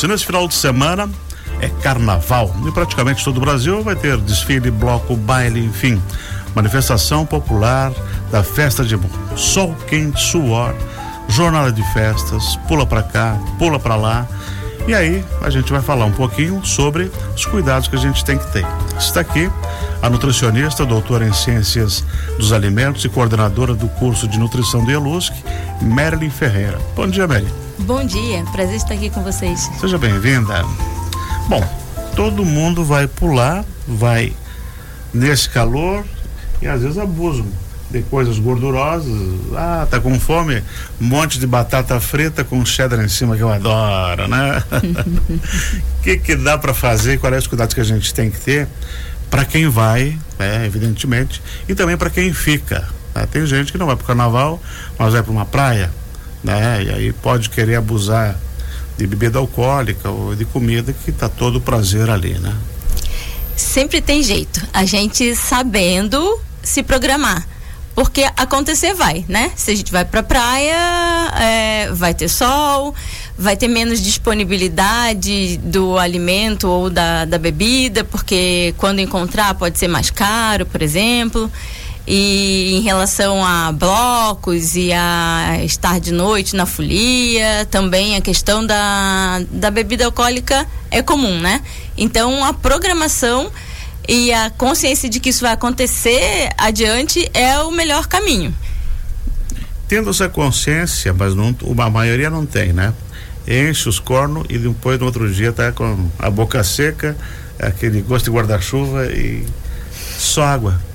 Se nesse final de semana é carnaval. E praticamente todo o Brasil vai ter desfile, bloco, baile, enfim. Manifestação popular da festa de sol quente, suor, jornada de festas, pula para cá, pula para lá. E aí a gente vai falar um pouquinho sobre os cuidados que a gente tem que ter. Está aqui a nutricionista, doutora em ciências dos alimentos e coordenadora do curso de nutrição do ELUSC, Marilyn Ferreira. Bom dia, Marilyn. Bom dia, prazer estar aqui com vocês. Seja bem-vinda. Bom, todo mundo vai pular, vai nesse calor e às vezes abusam de coisas gordurosas. Ah, tá com fome? Um monte de batata frita com cheddar em cima que eu adoro, né? O que que dá para fazer? Quais são os cuidados que a gente tem que ter para quem vai, né, evidentemente, e também para quem fica. Né? Tem gente que não vai para o carnaval, mas vai para uma praia, né? E aí pode querer abusar de bebida alcoólica ou de comida que tá todo o prazer ali, né? Sempre tem jeito. A gente sabendo se programar. Porque acontecer vai, né? Se a gente vai pra praia, é, vai ter sol, vai ter menos disponibilidade do alimento ou da, da bebida, porque quando encontrar pode ser mais caro, por exemplo. E em relação a blocos e a estar de noite na folia, também a questão da, da bebida alcoólica é comum, né? Então a programação e a consciência de que isso vai acontecer adiante é o melhor caminho. Tendo essa consciência, mas não, a maioria não tem, né? Enche os cornos e depois no outro dia tá com a boca seca, aquele gosto de guarda-chuva e só água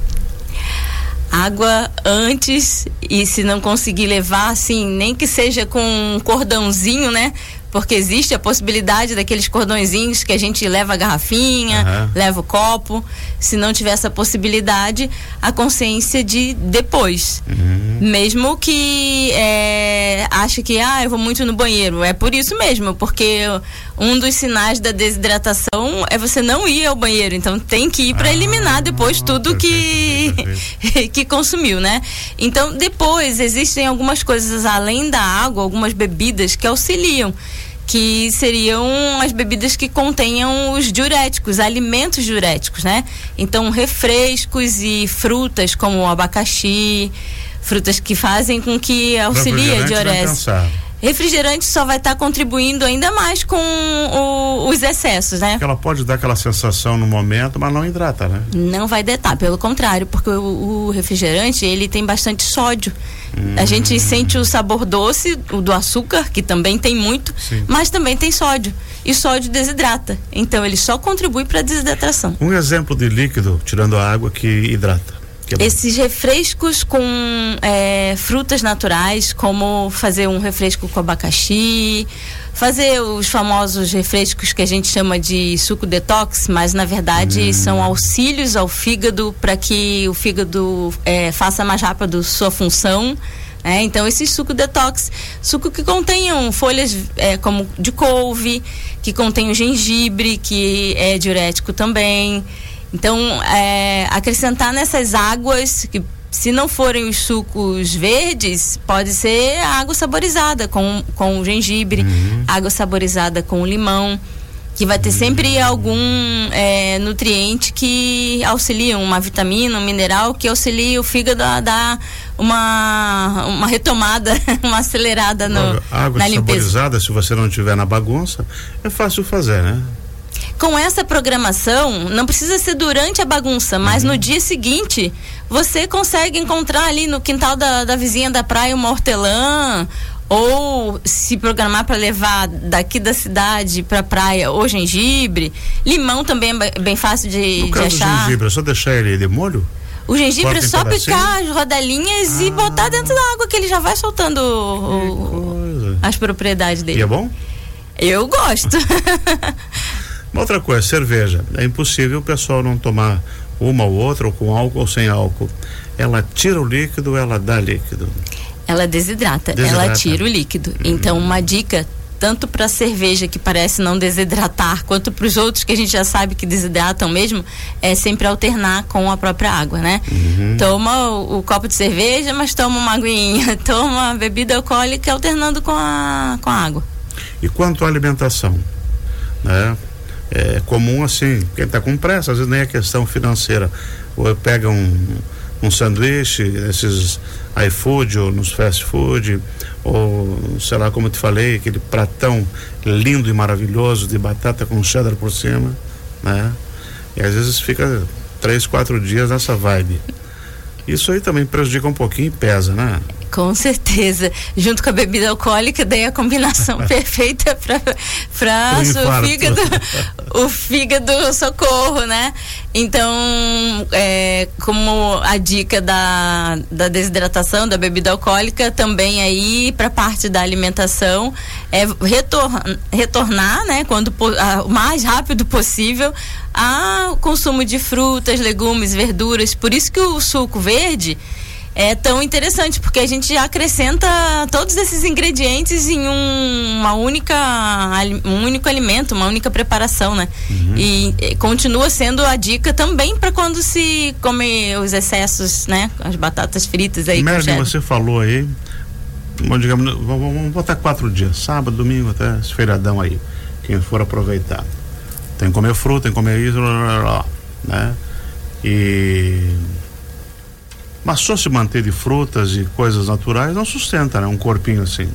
água antes e se não conseguir levar assim, nem que seja com um cordãozinho, né? Porque existe a possibilidade daqueles cordõezinhos que a gente leva a garrafinha, uhum. leva o copo. Se não tiver essa possibilidade, a consciência de depois. Uhum. Mesmo que é, ache que, ah, eu vou muito no banheiro. É por isso mesmo, porque um dos sinais da desidratação é você não ir ao banheiro. Então tem que ir para ah, eliminar depois tudo perfeito, que, perfeito. que consumiu, né? Então, depois existem algumas coisas além da água, algumas bebidas que auxiliam que seriam as bebidas que contenham os diuréticos, alimentos diuréticos, né? Então, refrescos e frutas como o abacaxi, frutas que fazem com que auxilie a diurese. Refrigerante só vai estar tá contribuindo ainda mais com o, os excessos, né? Porque ela pode dar aquela sensação no momento, mas não hidrata, né? Não vai detar, pelo contrário, porque o, o refrigerante ele tem bastante sódio. Hum. A gente sente o sabor doce o do açúcar, que também tem muito, Sim. mas também tem sódio. E sódio desidrata. Então ele só contribui para a desidratação. Um exemplo de líquido, tirando a água, que hidrata. Esses refrescos com é, frutas naturais, como fazer um refresco com abacaxi, fazer os famosos refrescos que a gente chama de suco detox, mas na verdade hum. são auxílios ao fígado para que o fígado é, faça mais rápido sua função. É, então, esse suco detox, suco que contenham folhas é, como de couve, que contém o gengibre, que é diurético também. Então, é, acrescentar nessas águas que se não forem os sucos verdes, pode ser água saborizada com, com gengibre, uhum. água saborizada com limão, que vai ter uhum. sempre algum é, nutriente que auxilia, uma vitamina, um mineral que auxilia o fígado a dar uma, uma retomada, uma acelerada no, água na limpeza. saborizada, se você não tiver na bagunça, é fácil fazer, né? Com essa programação, não precisa ser durante a bagunça, mas uhum. no dia seguinte, você consegue encontrar ali no quintal da, da vizinha da praia uma hortelã ou se programar para levar daqui da cidade para praia ou gengibre. Limão também é bem fácil de, no de caso achar. Do gengibre, é só deixar ele de molho? O gengibre é só picar as rodelinhas ah. e botar dentro da água que ele já vai soltando o, as propriedades dele. E é bom? Eu gosto. Uma outra coisa, cerveja. É impossível o pessoal não tomar uma ou outra, ou com álcool ou sem álcool. Ela tira o líquido, ela dá líquido. Ela desidrata, desidrata. ela tira o líquido. Hum. Então, uma dica tanto para a cerveja que parece não desidratar, quanto para os outros que a gente já sabe que desidratam mesmo, é sempre alternar com a própria água, né? Uhum. Toma o, o, copo de cerveja, mas toma uma aguinha, toma bebida alcoólica alternando com a, com a água. E quanto à alimentação? né? É comum assim, quem está com pressa, às vezes nem é questão financeira. Ou pega um, um sanduíche, esses iFood ou nos fast food, ou sei lá como eu te falei, aquele pratão lindo e maravilhoso de batata com cheddar por cima, né? E às vezes fica três, quatro dias nessa vibe. Isso aí também prejudica um pouquinho e pesa, né? Com certeza. Junto com a bebida alcoólica, daí a combinação perfeita para o fígado, o fígado socorro, né? Então, é, como a dica da, da desidratação, da bebida alcoólica, também aí para parte da alimentação, é retor, retornar, né? Quando a, o mais rápido possível ao consumo de frutas, legumes, verduras. Por isso que o suco verde é tão interessante, porque a gente acrescenta todos esses ingredientes em um, uma única, um único alimento, uma única preparação, né? Uhum. E, e, continua sendo a dica também para quando se come os excessos, né? As batatas fritas aí. Merlin, você falou aí, bom, digamos, vamos, vamos botar quatro dias, sábado, domingo, até esse feiradão aí, quem for aproveitar. Tem que comer fruta, tem que comer isso, né? E mas só se manter de frutas e coisas naturais não sustenta, né? Um corpinho assim.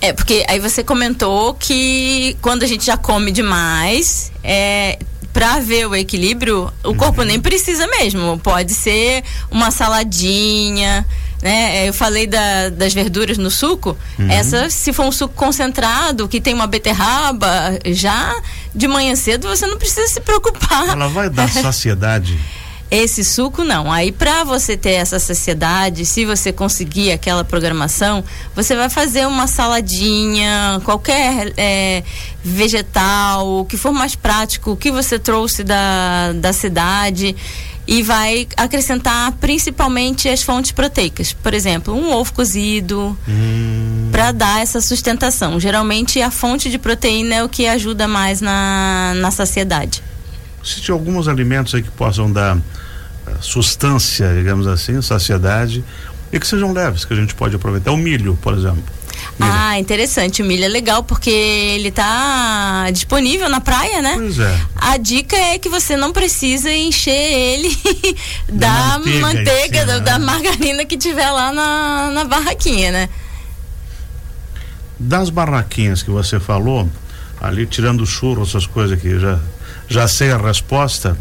É, porque aí você comentou que quando a gente já come demais, é, para ver o equilíbrio, o corpo uhum. nem precisa mesmo. Pode ser uma saladinha, né? Eu falei da, das verduras no suco. Uhum. Essa, se for um suco concentrado, que tem uma beterraba, já de manhã cedo você não precisa se preocupar. Ela vai dar saciedade. Esse suco não. Aí para você ter essa saciedade, se você conseguir aquela programação, você vai fazer uma saladinha, qualquer é, vegetal, o que for mais prático, o que você trouxe da, da cidade e vai acrescentar principalmente as fontes proteicas. Por exemplo, um ovo cozido hum. para dar essa sustentação. Geralmente a fonte de proteína é o que ajuda mais na, na saciedade. Existem alguns alimentos aí que possam dar sustância, digamos assim, saciedade, e que sejam leves, que a gente pode aproveitar. O milho, por exemplo. Milho. Ah, interessante. O milho é legal porque ele está disponível na praia, né? Pois é. A dica é que você não precisa encher ele da, da manteiga, manteiga da, da, margarina que tiver lá na, na barraquinha, né? Das barraquinhas que você falou, ali tirando o churro, essas coisas aqui, já, já sei a resposta.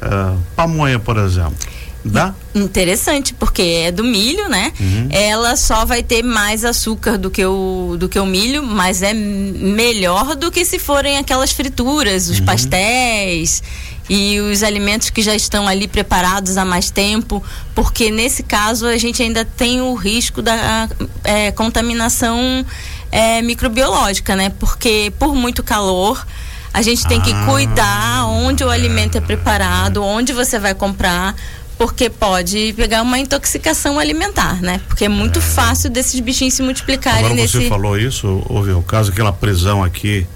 Uh, pamonha, por exemplo. Dá? Interessante, porque é do milho, né? Uhum. Ela só vai ter mais açúcar do que, o, do que o milho, mas é melhor do que se forem aquelas frituras, os uhum. pastéis e os alimentos que já estão ali preparados há mais tempo, porque nesse caso a gente ainda tem o risco da é, contaminação é, microbiológica, né? Porque por muito calor a gente tem que cuidar onde o alimento é preparado, onde você vai comprar, porque pode pegar uma intoxicação alimentar, né? Porque é muito é. fácil desses bichinhos se multiplicarem Agora nesse. Você falou isso, houve o caso daquela prisão aqui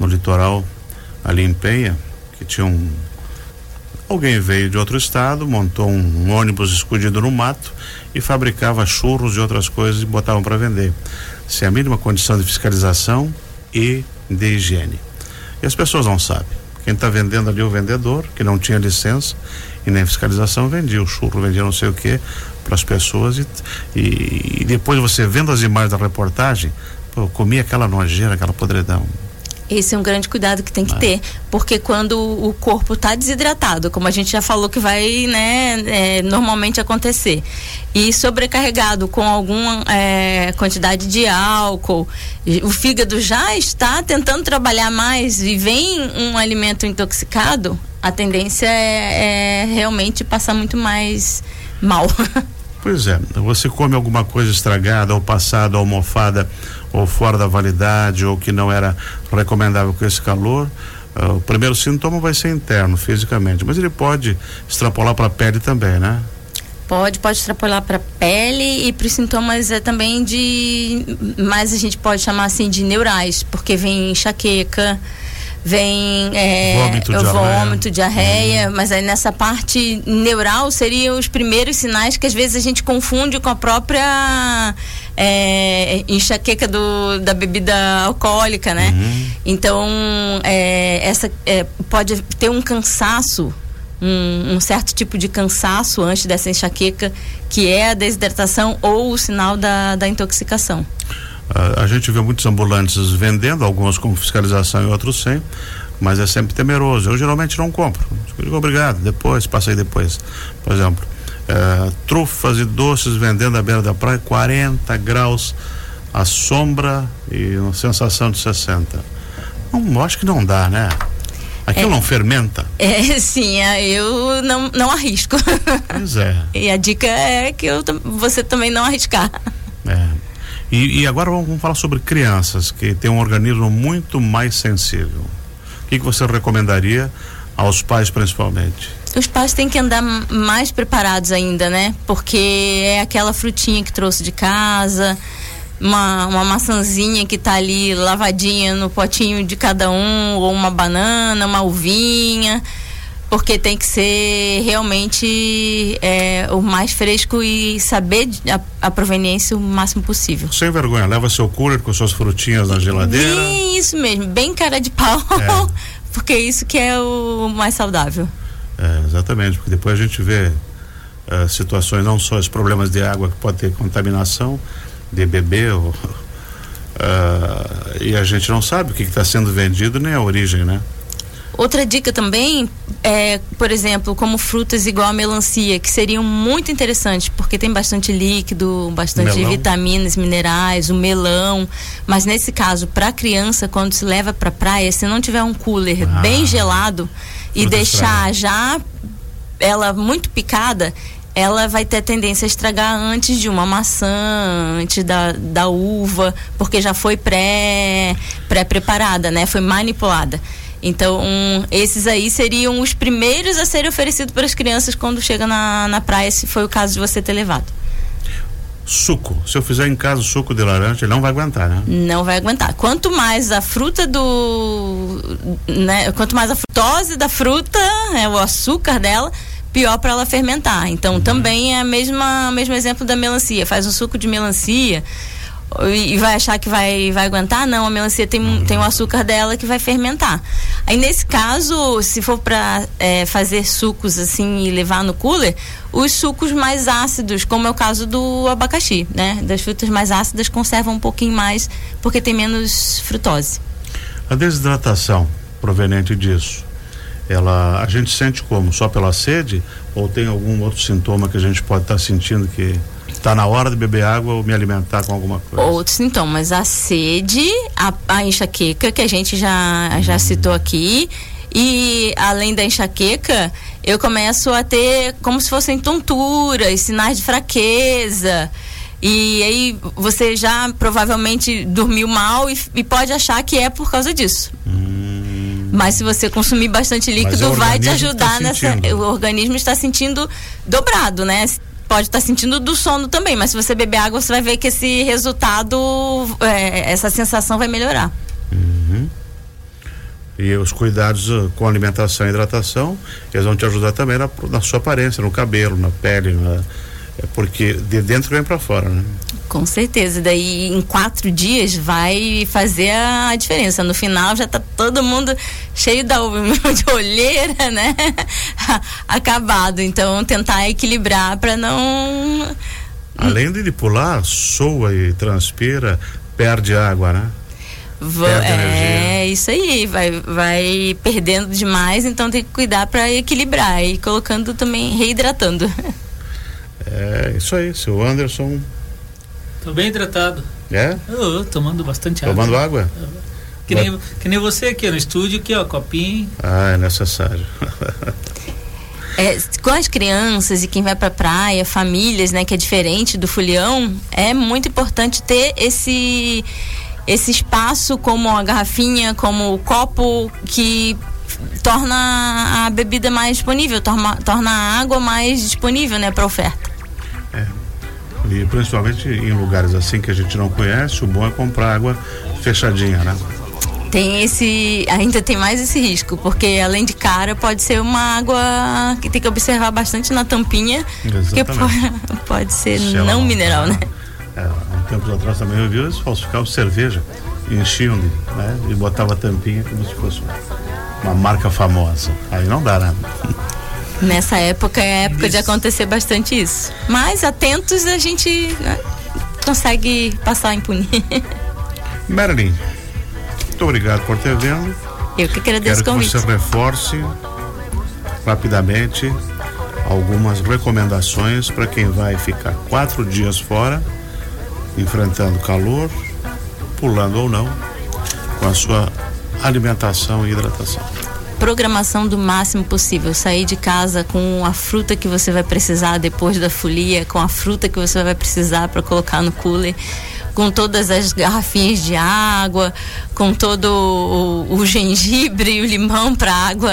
no litoral, ali em Penha, que tinha um. Alguém veio de outro estado, montou um, um ônibus escondido no mato e fabricava churros e outras coisas e botavam para vender. Sem a mínima condição de fiscalização e de higiene. E as pessoas não sabem. Quem está vendendo ali é o vendedor, que não tinha licença e nem fiscalização, vendia o churro, vendia não sei o que para as pessoas. E, e, e, depois você vendo as imagens da reportagem, pô, eu comi aquela nojeira, aquela podridão. Esse é um grande cuidado que tem que ah. ter, porque quando o corpo está desidratado, como a gente já falou que vai, né, é, normalmente acontecer, e sobrecarregado com alguma é, quantidade de álcool, o fígado já está tentando trabalhar mais e vem um alimento intoxicado, a tendência é, é realmente passar muito mais mal. Pois é, você come alguma coisa estragada, ou passada, ou mofada, ou fora da validade, ou que não era recomendável com esse calor, uh, o primeiro sintoma vai ser interno, fisicamente, mas ele pode extrapolar para a pele também, né? Pode, pode extrapolar para pele e para os sintomas é também de, mais a gente pode chamar assim de neurais, porque vem enxaqueca, vem é, vômito, diarreia. vômito, diarreia, uhum. mas aí nessa parte neural seriam os primeiros sinais que às vezes a gente confunde com a própria é, enxaqueca do, da bebida alcoólica, né? Uhum. Então, é, essa é, pode ter um cansaço um, um, certo tipo de cansaço antes dessa enxaqueca, que é a desidratação ou o sinal da, da intoxicação. A, a gente vê muitos ambulantes vendendo, alguns com fiscalização e outros sem, mas é sempre temeroso. Eu geralmente não compro. Digo, obrigado, depois, passei depois. Por exemplo, é, trufas e doces vendendo à beira da praia, 40 graus, a sombra e uma sensação de 60. Não, acho que não dá, né? Aquilo é, não fermenta? É, sim, é, eu não, não arrisco. Pois é. E a dica é que eu, você também não arriscar. E, e agora vamos falar sobre crianças que têm um organismo muito mais sensível. O que, que você recomendaria aos pais principalmente? Os pais têm que andar mais preparados ainda, né? Porque é aquela frutinha que trouxe de casa, uma, uma maçãzinha que tá ali lavadinha no potinho de cada um, ou uma banana, uma uvinha, porque tem que ser realmente é, o mais fresco e saber a, a, proveniência o máximo possível. Sem vergonha, leva seu cooler com suas frutinhas na geladeira. Bem, isso mesmo, bem cara de pau, é. porque isso que é o mais saudável. É, exatamente, porque depois a gente vê uh, situações, não só os problemas de água que pode ter contaminação, de bebê ou, uh, e a gente não sabe o que está sendo vendido nem a origem, né? Outra dica também é, por exemplo, como frutas igual a melancia, que seriam muito interessantes, porque tem bastante líquido, bastante melão. vitaminas, minerais, o melão. Mas nesse caso, para criança, quando se leva para praia, se não tiver um cooler ah, bem gelado e deixar já ela muito picada, ela vai ter tendência a estragar antes de uma maçã, antes da, da uva, porque já foi pré, pré-preparada, né? Foi manipulada. Então, um, esses aí seriam os primeiros a serem oferecidos para as crianças quando chega na, na praia, se foi o caso de você ter levado. Suco. Se eu fizer em casa o suco de laranja, ele não vai aguentar, né? Não vai aguentar. Quanto mais a fruta do. Né, quanto mais a frutose da fruta, é, o açúcar dela, pior para ela fermentar. Então uhum. também é mesma mesmo exemplo da melancia. Faz um suco de melancia e vai achar que vai, vai aguentar? Não, a melancia tem, tem o açúcar dela que vai fermentar. Aí nesse caso, se for para é, fazer sucos assim e levar no cooler, os sucos mais ácidos, como é o caso do abacaxi, né? Das frutas mais ácidas conservam um pouquinho mais porque tem menos frutose. A desidratação proveniente disso ela a gente sente como só pela sede ou tem algum outro sintoma que a gente pode estar tá sentindo que está na hora de beber água ou me alimentar com alguma coisa outros sintomas a sede a, a enxaqueca que a gente já já hum. citou aqui e além da enxaqueca eu começo a ter como se fossem tonturas sinais de fraqueza e aí você já provavelmente dormiu mal e, e pode achar que é por causa disso hum. Mas se você consumir bastante líquido, vai te ajudar tá nessa. O organismo está sentindo dobrado, né? Pode estar tá sentindo do sono também, mas se você beber água, você vai ver que esse resultado, é, essa sensação vai melhorar. Uhum. E os cuidados uh, com alimentação e hidratação, eles vão te ajudar também na, na sua aparência, no cabelo, na pele, na, é porque de dentro vem para fora, né? Com certeza. Daí em quatro dias vai fazer a diferença. No final já tá todo mundo cheio da, de olheira, né? Acabado. Então tentar equilibrar para não. Além de pular, soa e transpira, perde água, né? Perde é energia. isso aí, vai, vai perdendo demais, então tem que cuidar para equilibrar e colocando também, reidratando. É isso aí, seu Anderson. Tô bem hidratado. É? Eu, tomando bastante água. Tomando água? Que nem, que nem você aqui no estúdio, aqui, ó, copinho. Ah, é necessário. É, com as crianças e quem vai para praia, famílias, né, que é diferente do folião, é muito importante ter esse esse espaço como a garrafinha, como o copo que torna a bebida mais disponível, torna, torna a água mais disponível, né, para oferta. E principalmente em lugares assim que a gente não conhece, o bom é comprar água fechadinha, né? Tem esse, ainda tem mais esse risco, porque além de cara, pode ser uma água que tem que observar bastante na tampinha, porque pode, pode ser Se não mineral, né? É, um tempo atrás também eu vi eles falsificavam cerveja, enchiam de, né? E botava a tampinha como se fosse uma marca famosa. Aí não dá nada. Nessa época é época isso. de acontecer bastante isso. Mas atentos a gente né, consegue passar impune. Marilyn, muito obrigado por ter vindo. Eu que agradeço Quero que você reforce rapidamente algumas recomendações para quem vai ficar quatro dias fora, enfrentando calor, pulando ou não, com a sua alimentação e hidratação programação do máximo possível. Sair de casa com a fruta que você vai precisar depois da folia, com a fruta que você vai precisar para colocar no cooler, com todas as garrafinhas de água, com todo o, o gengibre e o limão para água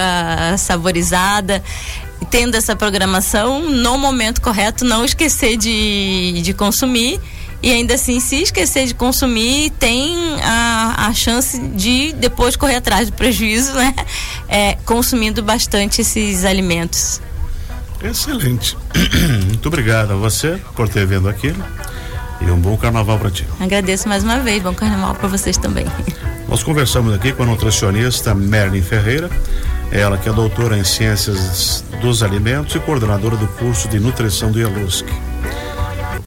saborizada tendo essa programação no momento correto, não esquecer de, de consumir e ainda assim, se esquecer de consumir, tem a, a chance de depois correr atrás do prejuízo, né? É, consumindo bastante esses alimentos. Excelente. Muito obrigado a você por ter vindo aqui e um bom carnaval para ti. Agradeço mais uma vez, bom carnaval para vocês também. Nós conversamos aqui com a nutricionista Merlin Ferreira, ela que é doutora em ciências dos alimentos e coordenadora do curso de nutrição do IALUSC.